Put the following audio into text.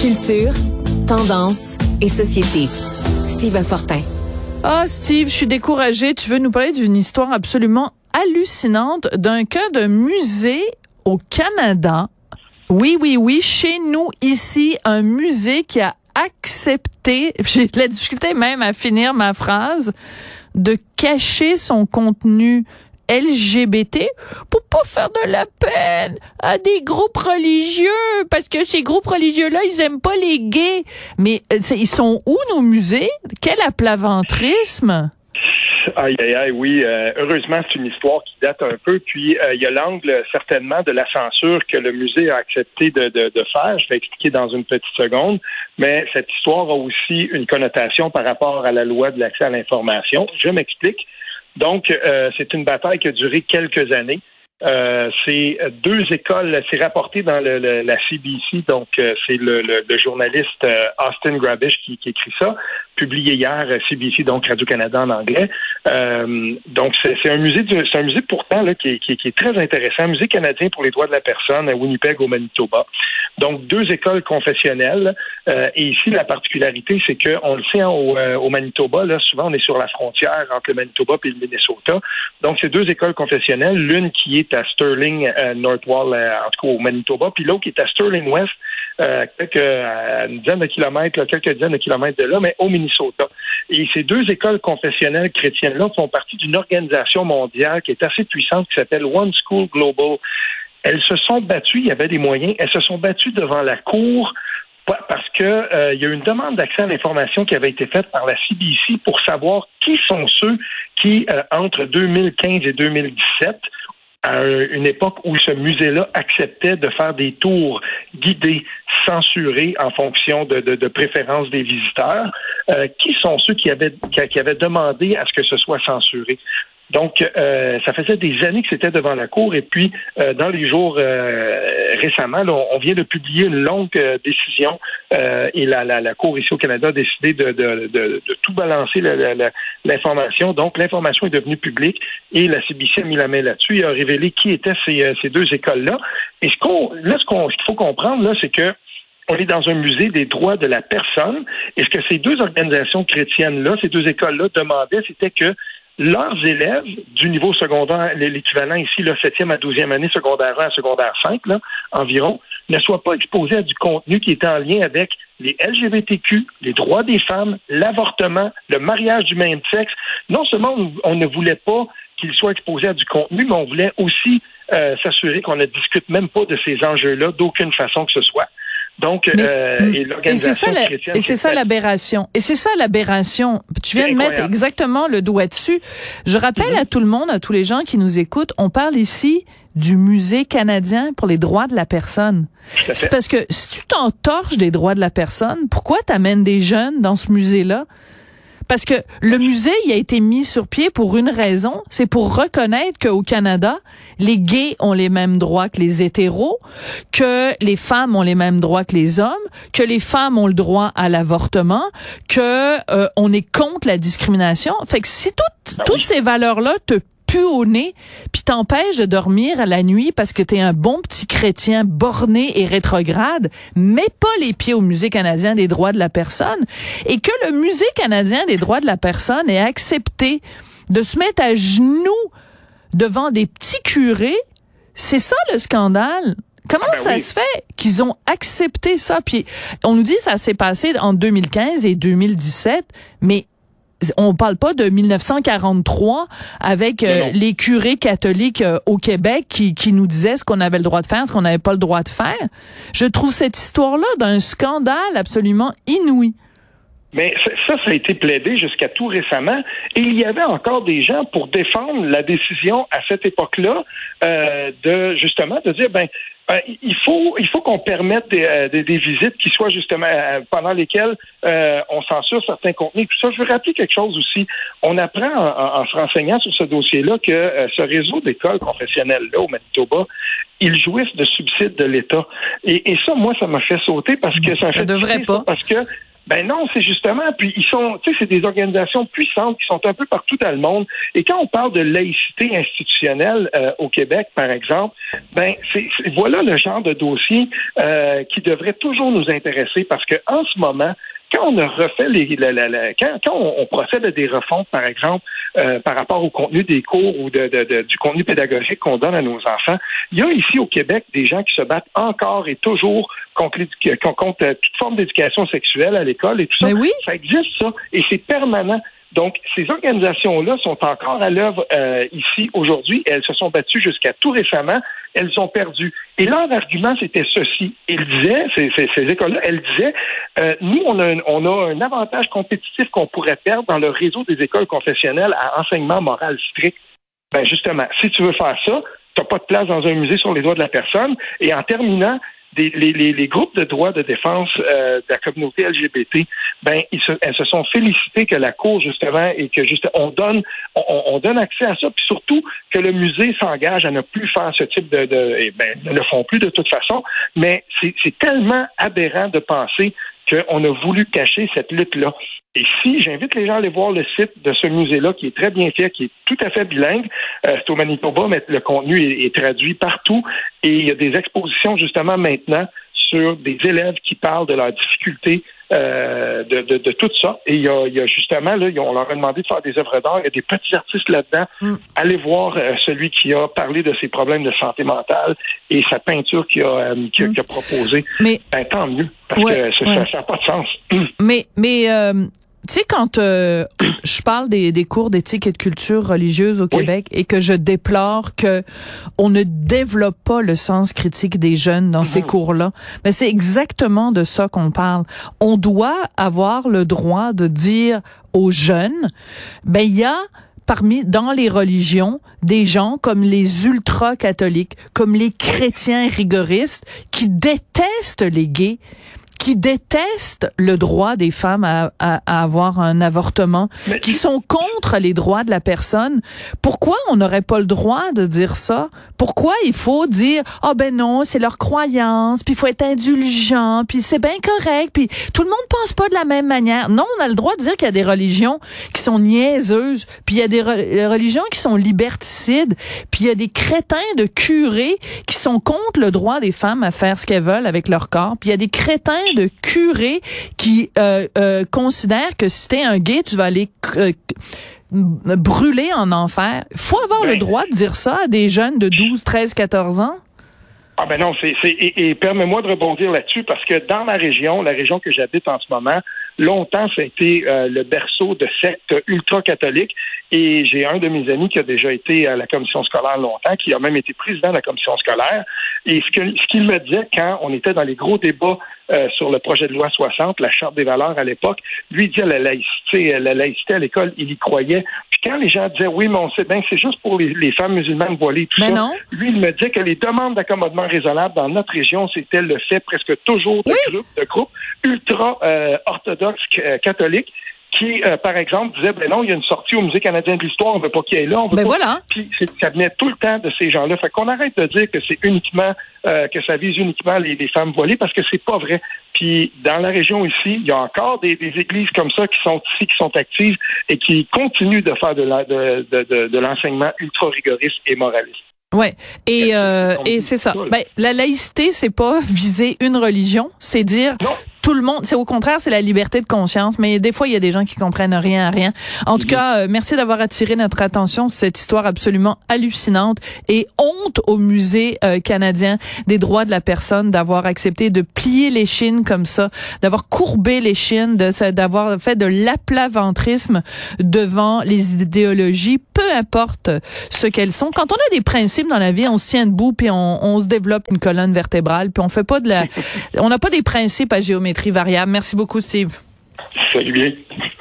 Culture, tendance et société. Steve Fortin. Ah, Steve, je suis découragée. Tu veux nous parler d'une histoire absolument hallucinante d'un cas de musée au Canada. Oui, oui, oui, chez nous, ici, un musée qui a accepté, j'ai la difficulté même à finir ma phrase, de cacher son contenu LGBT pour pas faire de la peine à des groupes religieux parce que ces groupes religieux là ils aiment pas les gays mais euh, ils sont où nos musées? Quel aplaventrisme Aïe, aïe, aïe, oui. Euh, heureusement, c'est une histoire qui date un peu. Puis, euh, il y a l'angle, certainement, de la censure que le musée a accepté de, de, de, faire. Je vais expliquer dans une petite seconde. Mais cette histoire a aussi une connotation par rapport à la loi de l'accès à l'information. Je m'explique. Donc, euh, c'est une bataille qui a duré quelques années. Euh, c'est deux écoles, c'est rapporté dans le, la CBC, donc euh, c'est le, le, journaliste Austin Grabish qui, qui, écrit ça, publié hier CBC, donc Radio-Canada en anglais. Euh, donc c'est un musée, c'est un musée pourtant là, qui, est très intéressant, un musée canadien pour les droits de la personne à Winnipeg au Manitoba. Donc deux écoles confessionnelles. et ici la particularité, c'est que on le sait hein, au, au, Manitoba, là souvent on est sur la frontière entre le Manitoba et le Minnesota. Donc c'est deux écoles confessionnelles, l'une qui est à Sterling euh, Northwall, euh, en tout cas au Manitoba, puis l'autre qui est à Sterling West, euh, quelques dizaine de kilomètres, quelques dizaines de kilomètres de là, mais au Minnesota. Et ces deux écoles confessionnelles chrétiennes-là font partie d'une organisation mondiale qui est assez puissante qui s'appelle One School Global. Elles se sont battues, il y avait des moyens, elles se sont battues devant la Cour parce que euh, il y a une demande d'accès à l'information qui avait été faite par la CBC pour savoir qui sont ceux qui, entre 2015 et 2017, à une époque où ce musée-là acceptait de faire des tours guidés, censurés en fonction de, préférences des visiteurs, euh, qui sont ceux qui avaient demandé à ce que ce soit censuré? Donc, euh, ça faisait des années que c'était devant la Cour. Et puis, euh, dans les jours euh, récemment, on vient de publier une longue décision et la, la, la, Cour ici au Canada a décidé de, de, de, de tout balancer l'information. Donc, l'information est devenue publique et la CBC a mis la main là-dessus et a révélé qui étaient ces, ces deux écoles-là. Et ce qu'on, là, ce qu'on, qu'il faut comprendre, là, c'est que on est dans un musée des droits de la personne. Et ce que ces deux organisations chrétiennes-là, ces deux écoles-là demandaient, c'était que leurs élèves du niveau secondaire, l'équivalent ici, le 7e à 12e année, secondaire 1 à secondaire 5, là, environ, ne soient pas exposés à du contenu qui est en lien avec les LGBTQ, les droits des femmes, l'avortement, le mariage du même sexe. Non seulement on ne voulait pas qu'ils soient exposés à du contenu, mais on voulait aussi euh, s'assurer qu'on ne discute même pas de ces enjeux-là d'aucune façon que ce soit. Donc, euh, et l'organisation chrétienne. Et c'est ça l'aberration. Et c'est ça l'aberration. Tu viens de mettre exactement le doigt dessus. Je rappelle mm-hmm. à tout le monde, à tous les gens qui nous écoutent, on parle ici du musée canadien pour les droits de la personne. C'est parce que si tu t'entorches des droits de la personne, pourquoi t'amènes des jeunes dans ce musée-là? Parce que le musée, il a été mis sur pied pour une raison, c'est pour reconnaître qu'au Canada, les gays ont les mêmes droits que les hétéros, que les femmes ont les mêmes droits que les hommes, que les femmes ont le droit à l'avortement, que euh, on est contre la discrimination. Fait que si toutes, ben toutes ces valeurs-là te pu au nez, puis t'empêche de dormir à la nuit parce que t'es un bon petit chrétien borné et rétrograde, mets pas les pieds au Musée canadien des droits de la personne et que le Musée canadien des droits de la personne ait accepté de se mettre à genoux devant des petits curés, c'est ça le scandale? Comment ah ben ça se fait qu'ils ont accepté ça? Puis on nous dit que ça s'est passé en 2015 et 2017, mais on parle pas de 1943 avec euh, les curés catholiques euh, au Québec qui, qui nous disaient ce qu'on avait le droit de faire, ce qu'on n'avait pas le droit de faire. Je trouve cette histoire-là d'un scandale absolument inouï. Mais ça, ça a été plaidé jusqu'à tout récemment. Et il y avait encore des gens pour défendre la décision à cette époque-là euh, de justement de dire ben euh, il faut il faut qu'on permette des, euh, des, visites qui soient justement euh, pendant lesquelles on censure certains contenus. Ça, je veux rappeler quelque chose aussi. On apprend en, se renseignant sur ce dossier-là que ce réseau d'écoles confessionnelles là au Manitoba, ils jouissent de subsides de l'État. Et, ça, moi, ça m'a fait sauter parce que ça, ça devrait pas. Parce que Ben non, c'est justement, puis ils sont, tu sais, c'est des organisations puissantes qui sont un peu partout dans le monde. Et quand on parle de laïcité institutionnelle euh, au Québec, par exemple, ben c'est, voilà le genre de dossier euh, qui devrait toujours nous intéresser parce que en ce moment, quand on a refait les, quand, quand on, procède à des refontes, par exemple, euh, par rapport au contenu des cours ou de, de, du contenu pédagogique qu'on donne à nos enfants, il y a ici au Québec des gens qui se battent encore et toujours contre, contre euh, toute forme d'éducation sexuelle à l'école et tout ça. Mais oui. Ça existe ça et c'est permanent. Donc, ces organisations-là sont encore à l'œuvre euh, ici aujourd'hui. Elles se sont battues jusqu'à tout récemment. Elles ont perdu. Et leur argument, c'était ceci. Ils disaient, ces, écoles-là, elles disaient, euh, nous, on a, un, on a un avantage compétitif qu'on pourrait perdre dans le réseau des écoles confessionnelles à enseignement moral strict. Ben justement, si tu veux faire ça, tu n'as pas de place dans un musée sur les doigts de la personne. Et en terminant, les, les, les, groupes de droits de défense euh, de la communauté LGBT, ben ils se, elles se sont félicitées que la Cour justement et que juste on donne on, on donne accès à ça, puis surtout que le musée s'engage à ne plus faire ce type de, de eh ben, ne le font plus de toute façon, mais c'est tellement aberrant de penser qu'on a voulu cacher cette lutte-là. Et si j'invite les gens à aller voir le site de ce musée-là, qui est très bien fait, qui est tout à fait bilingue, euh, c'est au Manitoba, mais le contenu est, traduit partout. Et il y a des expositions justement maintenant sur des élèves qui parlent de leurs difficultés euh, de, de, de, tout ça. Et il y a, il y a justement, là, on leur a demandé de faire des œuvres d'art. Il y a des petits artistes là-dedans. Mm. Allez voir euh, celui qui a parlé de ses problèmes de santé mentale et sa peinture qu'il a, euh, mm. a, proposée. Mais ben, tant mieux, parce que ça n'a pas de sens. Mais, mais tu sais, quand euh, je parle des, des cours d'éthique et de culture religieuse au Québec et que je déplore que on ne développe pas le sens critique des jeunes dans ces mhm. cours-là, mais c'est exactement de ça qu'on parle. On doit avoir le droit de dire aux jeunes, ben il y a parmi dans les religions des gens comme les ultra-catholiques, comme les chrétiens rigoristes qui détestent les gays qui détestent le droit des femmes à, à, avoir un avortement, qui sont contre les droits de la personne. Pourquoi on n'aurait pas le droit de dire ça? Pourquoi il faut dire, ah oh ben non, c'est leur croyance, puis il faut être indulgent, puis c'est bien correct, puis tout le monde pense pas de la même manière. Non, on a le droit de dire qu'il y a des religions qui sont niaiseuses, puis il y a des religions qui sont liberticides, puis il y a des crétins de curés qui sont contre le droit des femmes à faire ce qu'elles veulent avec leur corps, puis il y a des crétins de curés qui euh, euh, considèrent que si t'es un gay, tu vas aller euh, brûler en enfer. faut avoir le ben, droit de dire ça à des jeunes de 12, 13, 14 ans? Ah ben non, c'est et, et permets-moi de rebondir là-dessus parce que dans ma région, la région que j'habite en ce moment, longtemps ça a été le berceau de sectes ultra-catholiques et j'ai un de mes amis qui a déjà été à la commission scolaire longtemps, qui a même été président de la commission scolaire. Et ce qu'il ce qu'il me disait quand on était dans les gros débats euh, sur le projet de loi 60, la charte des valeurs à l'époque, lui disait la laïcité, la laïcité à l'école, il y croyait. Puis quand les gens disaient oui, mais on sait bien c'est juste pour les, femmes musulmanes voilées, tout ça, non. lui il me disait que les demandes d'accommodement raisonnable dans notre région, c'était le fait presque toujours de groupes, de groupes ultra euh, orthodoxes euh, catholiques qui, euh, par exemple, disait ben non, il y a une sortie au Musée canadien de l'histoire, on veut pas qu'il y ait là, on veut ben pas. Voilà. Puis ça venait tout le temps de ces gens-là. Fait qu'on arrête de dire que c'est uniquement euh, que ça vise uniquement les, femmes voilées parce que c'est pas vrai. Puis dans la région ici, il y a encore des, églises comme ça qui sont ici, qui sont actives et qui continuent de faire de la, de, de, de, l'enseignement ultra rigoriste et moraliste. Ouais, et euh, et c'est ça. Ben, la laïcité, c'est pas viser une religion, c'est dire tout le monde. C'est au contraire, c'est la liberté de conscience. Mais des fois, il y a des gens qui comprennent rien à rien. En tout mhm. cas, euh, merci d'avoir attiré notre attention sur cette histoire absolument hallucinante et honte au musée euh, canadien des droits de la personne d'avoir accepté de plier les chines comme ça, d'avoir courbé les chines, d'avoir fait de l'aplaventrisme devant les idéologies, peu importe ce qu'elles sont. Quand on a des principes dans la vie, on se tient debout puis on, on se développe une colonne vertébrale puis on fait pas de la, on n'a pas des principes à géométrie Merci beaucoup, Steve.